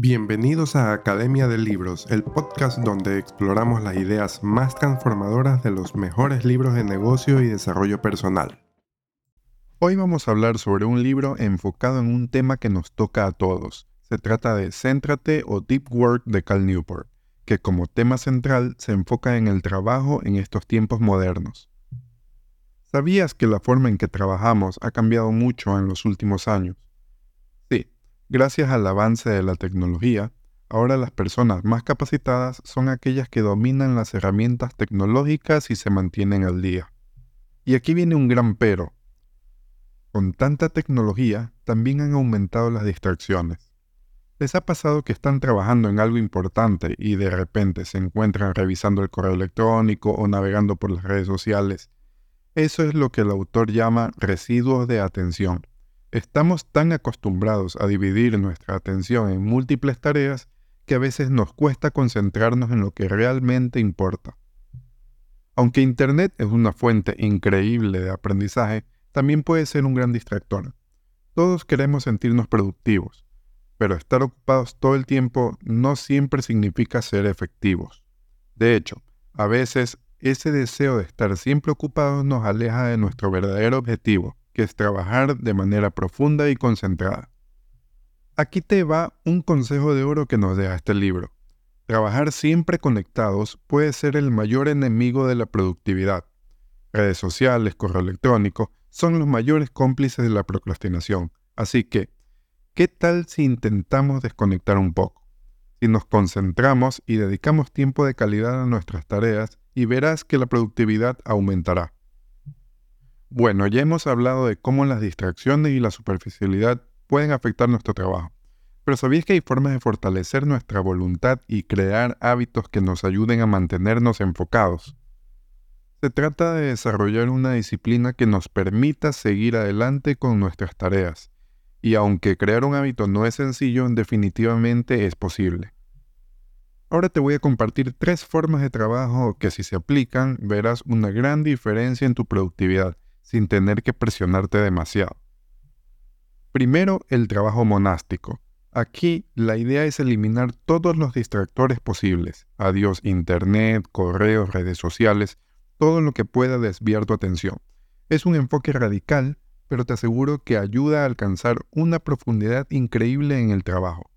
Bienvenidos a Academia de Libros, el podcast donde exploramos las ideas más transformadoras de los mejores libros de negocio y desarrollo personal. Hoy vamos a hablar sobre un libro enfocado en un tema que nos toca a todos. Se trata de Céntrate o Deep Work de Cal Newport, que como tema central se enfoca en el trabajo en estos tiempos modernos. ¿Sabías que la forma en que trabajamos ha cambiado mucho en los últimos años? Gracias al avance de la tecnología, ahora las personas más capacitadas son aquellas que dominan las herramientas tecnológicas y se mantienen al día. Y aquí viene un gran pero. Con tanta tecnología, también han aumentado las distracciones. ¿Les ha pasado que están trabajando en algo importante y de repente se encuentran revisando el correo electrónico o navegando por las redes sociales? Eso es lo que el autor llama residuos de atención. Estamos tan acostumbrados a dividir nuestra atención en múltiples tareas que a veces nos cuesta concentrarnos en lo que realmente importa. Aunque Internet es una fuente increíble de aprendizaje, también puede ser un gran distractor. Todos queremos sentirnos productivos, pero estar ocupados todo el tiempo no siempre significa ser efectivos. De hecho, a veces ese deseo de estar siempre ocupados nos aleja de nuestro verdadero objetivo, que es trabajar de manera profunda y concentrada. Aquí te va un consejo de oro que nos deja este libro. Trabajar siempre conectados puede ser el mayor enemigo de la productividad. Redes sociales, correo electrónico, son los mayores cómplices de la procrastinación. Así que, ¿qué tal si intentamos desconectar un poco? Si nos concentramos y dedicamos tiempo de calidad a nuestras tareas, y verás que la productividad aumentará. Bueno, ya hemos hablado de cómo las distracciones y la superficialidad pueden afectar nuestro trabajo. Pero ¿sabías que hay formas de fortalecer nuestra voluntad y crear hábitos que nos ayuden a mantenernos enfocados? Se trata de desarrollar una disciplina que nos permita seguir adelante con nuestras tareas. Y aunque crear un hábito no es sencillo, definitivamente es posible. Ahora te voy a compartir tres formas de trabajo que si se aplican verás una gran diferencia en tu productividad sin tener que presionarte demasiado. Primero, el trabajo monástico. Aquí la idea es eliminar todos los distractores posibles. Adiós internet, correos, redes sociales, todo lo que pueda desviar tu atención. Es un enfoque radical, pero te aseguro que ayuda a alcanzar una profundidad increíble en el trabajo.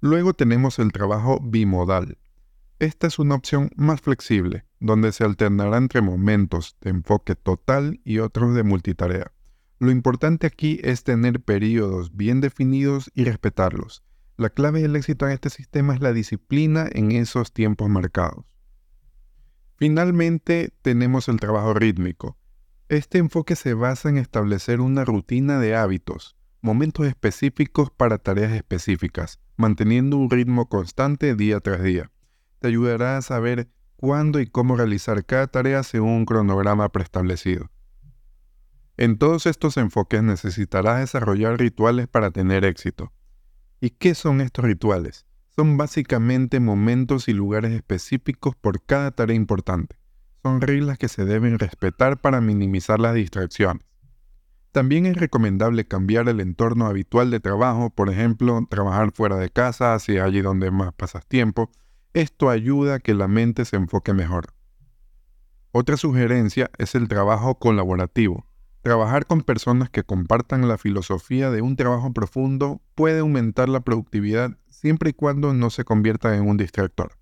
Luego tenemos el trabajo bimodal. Esta es una opción más flexible, donde se alternará entre momentos de enfoque total y otros de multitarea. Lo importante aquí es tener periodos bien definidos y respetarlos. La clave del éxito en este sistema es la disciplina en esos tiempos marcados. Finalmente tenemos el trabajo rítmico. Este enfoque se basa en establecer una rutina de hábitos, momentos específicos para tareas específicas, manteniendo un ritmo constante día tras día te ayudará a saber cuándo y cómo realizar cada tarea según un cronograma preestablecido. En todos estos enfoques necesitarás desarrollar rituales para tener éxito. ¿Y qué son estos rituales? Son básicamente momentos y lugares específicos por cada tarea importante. Son reglas que se deben respetar para minimizar las distracciones. También es recomendable cambiar el entorno habitual de trabajo, por ejemplo, trabajar fuera de casa, hacia allí donde más pasas tiempo, esto ayuda a que la mente se enfoque mejor. Otra sugerencia es el trabajo colaborativo. Trabajar con personas que compartan la filosofía de un trabajo profundo puede aumentar la productividad siempre y cuando no se convierta en un distractor.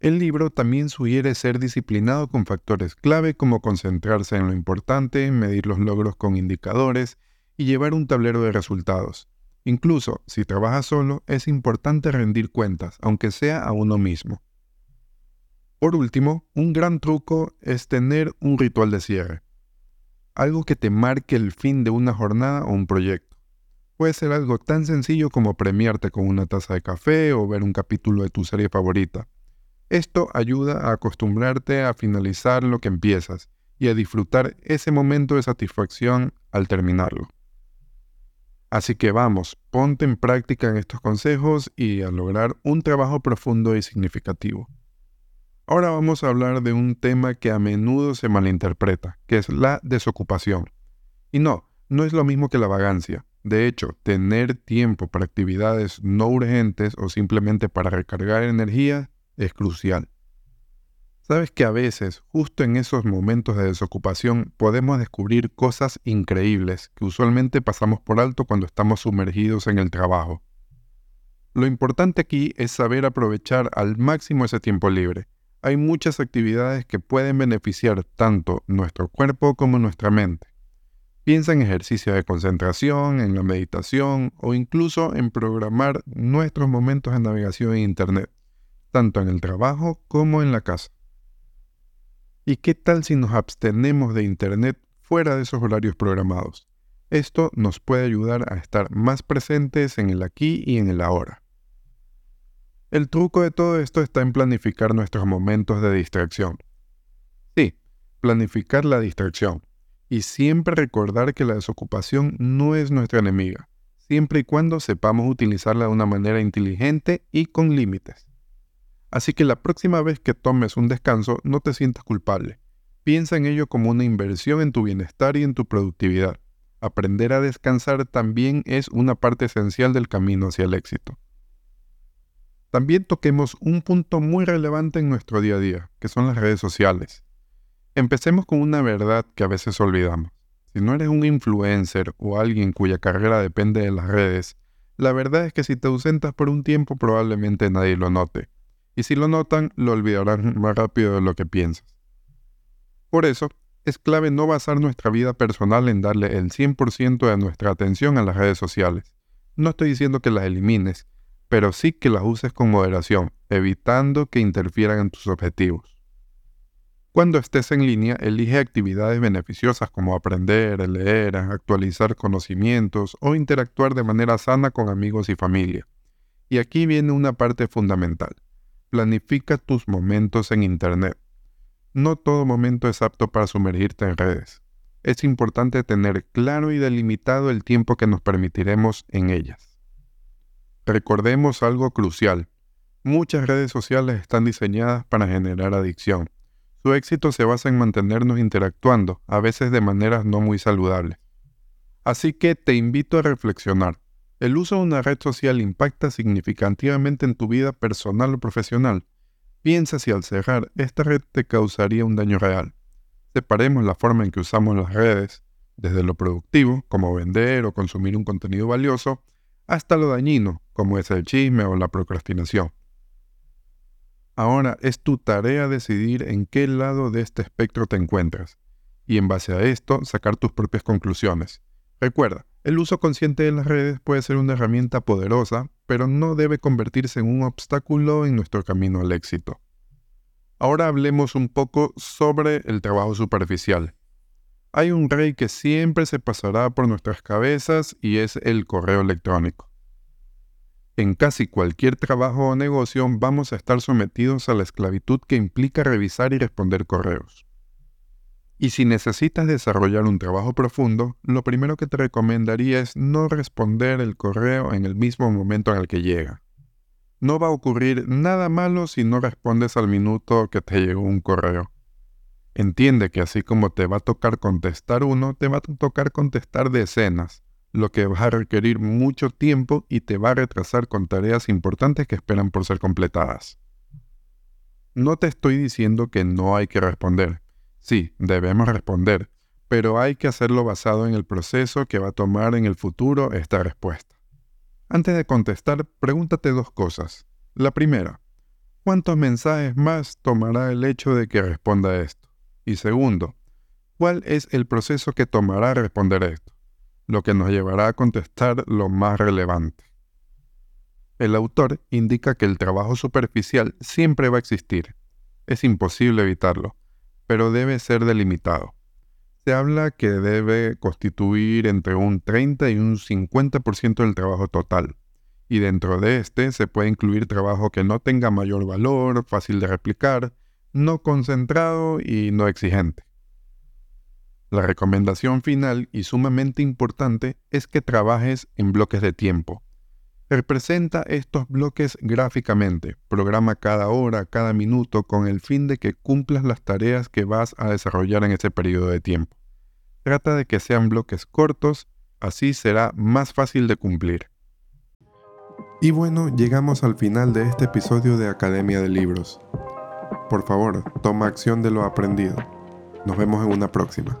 El libro también sugiere ser disciplinado con factores clave como concentrarse en lo importante, medir los logros con indicadores y llevar un tablero de resultados. Incluso si trabajas solo, es importante rendir cuentas, aunque sea a uno mismo. Por último, un gran truco es tener un ritual de cierre. Algo que te marque el fin de una jornada o un proyecto. Puede ser algo tan sencillo como premiarte con una taza de café o ver un capítulo de tu serie favorita. Esto ayuda a acostumbrarte a finalizar lo que empiezas y a disfrutar ese momento de satisfacción al terminarlo. Así que vamos, ponte en práctica en estos consejos y a lograr un trabajo profundo y significativo. Ahora vamos a hablar de un tema que a menudo se malinterpreta, que es la desocupación. Y no, no es lo mismo que la vagancia. De hecho, tener tiempo para actividades no urgentes o simplemente para recargar energía es crucial. Sabes que a veces, justo en esos momentos de desocupación, podemos descubrir cosas increíbles que usualmente pasamos por alto cuando estamos sumergidos en el trabajo. Lo importante aquí es saber aprovechar al máximo ese tiempo libre. Hay muchas actividades que pueden beneficiar tanto nuestro cuerpo como nuestra mente. Piensa en ejercicios de concentración, en la meditación o incluso en programar nuestros momentos de navegación en Internet, tanto en el trabajo como en la casa. ¿Y qué tal si nos abstenemos de Internet fuera de esos horarios programados? Esto nos puede ayudar a estar más presentes en el aquí y en el ahora. El truco de todo esto está en planificar nuestros momentos de distracción. Sí, planificar la distracción. Y siempre recordar que la desocupación no es nuestra enemiga, siempre y cuando sepamos utilizarla de una manera inteligente y con límites. Así que la próxima vez que tomes un descanso no te sientas culpable. Piensa en ello como una inversión en tu bienestar y en tu productividad. Aprender a descansar también es una parte esencial del camino hacia el éxito. También toquemos un punto muy relevante en nuestro día a día, que son las redes sociales. Empecemos con una verdad que a veces olvidamos. Si no eres un influencer o alguien cuya carrera depende de las redes, la verdad es que si te ausentas por un tiempo probablemente nadie lo note y si lo notan, lo olvidarán más rápido de lo que piensas. Por eso, es clave no basar nuestra vida personal en darle el 100% de nuestra atención a las redes sociales. No estoy diciendo que las elimines, pero sí que las uses con moderación, evitando que interfieran en tus objetivos. Cuando estés en línea, elige actividades beneficiosas como aprender, leer, actualizar conocimientos o interactuar de manera sana con amigos y familia. Y aquí viene una parte fundamental. Planifica tus momentos en Internet. No todo momento es apto para sumergirte en redes. Es importante tener claro y delimitado el tiempo que nos permitiremos en ellas. Recordemos algo crucial. Muchas redes sociales están diseñadas para generar adicción. Su éxito se basa en mantenernos interactuando, a veces de maneras no muy saludables. Así que te invito a reflexionar. El uso de una red social impacta significativamente en tu vida personal o profesional. Piensa si al cerrar esta red te causaría un daño real. Separemos la forma en que usamos las redes, desde lo productivo, como vender o consumir un contenido valioso, hasta lo dañino, como es el chisme o la procrastinación. Ahora es tu tarea decidir en qué lado de este espectro te encuentras, y en base a esto sacar tus propias conclusiones. Recuerda, el uso consciente de las redes puede ser una herramienta poderosa, pero no debe convertirse en un obstáculo en nuestro camino al éxito. Ahora hablemos un poco sobre el trabajo superficial. Hay un rey que siempre se pasará por nuestras cabezas y es el correo electrónico. En casi cualquier trabajo o negocio vamos a estar sometidos a la esclavitud que implica revisar y responder correos. Y si necesitas desarrollar un trabajo profundo, lo primero que te recomendaría es no responder el correo en el mismo momento en el que llega. No va a ocurrir nada malo si no respondes al minuto que te llegó un correo. Entiende que así como te va a tocar contestar uno, te va a tocar contestar decenas, lo que va a requerir mucho tiempo y te va a retrasar con tareas importantes que esperan por ser completadas. No te estoy diciendo que no hay que responder, Sí, debemos responder, pero hay que hacerlo basado en el proceso que va a tomar en el futuro esta respuesta. Antes de contestar, pregúntate dos cosas. La primera, ¿cuántos mensajes más tomará el hecho de que responda esto? Y segundo, ¿cuál es el proceso que tomará responder esto? Lo que nos llevará a contestar lo más relevante. El autor indica que el trabajo superficial siempre va a existir. Es imposible evitarlo pero debe ser delimitado. Se habla que debe constituir entre un 30 y un 50% del trabajo total, y dentro de este se puede incluir trabajo que no tenga mayor valor, fácil de replicar, no concentrado y no exigente. La recomendación final y sumamente importante es que trabajes en bloques de tiempo, Representa estos bloques gráficamente, programa cada hora, cada minuto, con el fin de que cumplas las tareas que vas a desarrollar en ese periodo de tiempo. Trata de que sean bloques cortos, así será más fácil de cumplir. Y bueno, llegamos al final de este episodio de Academia de Libros. Por favor, toma acción de lo aprendido. Nos vemos en una próxima.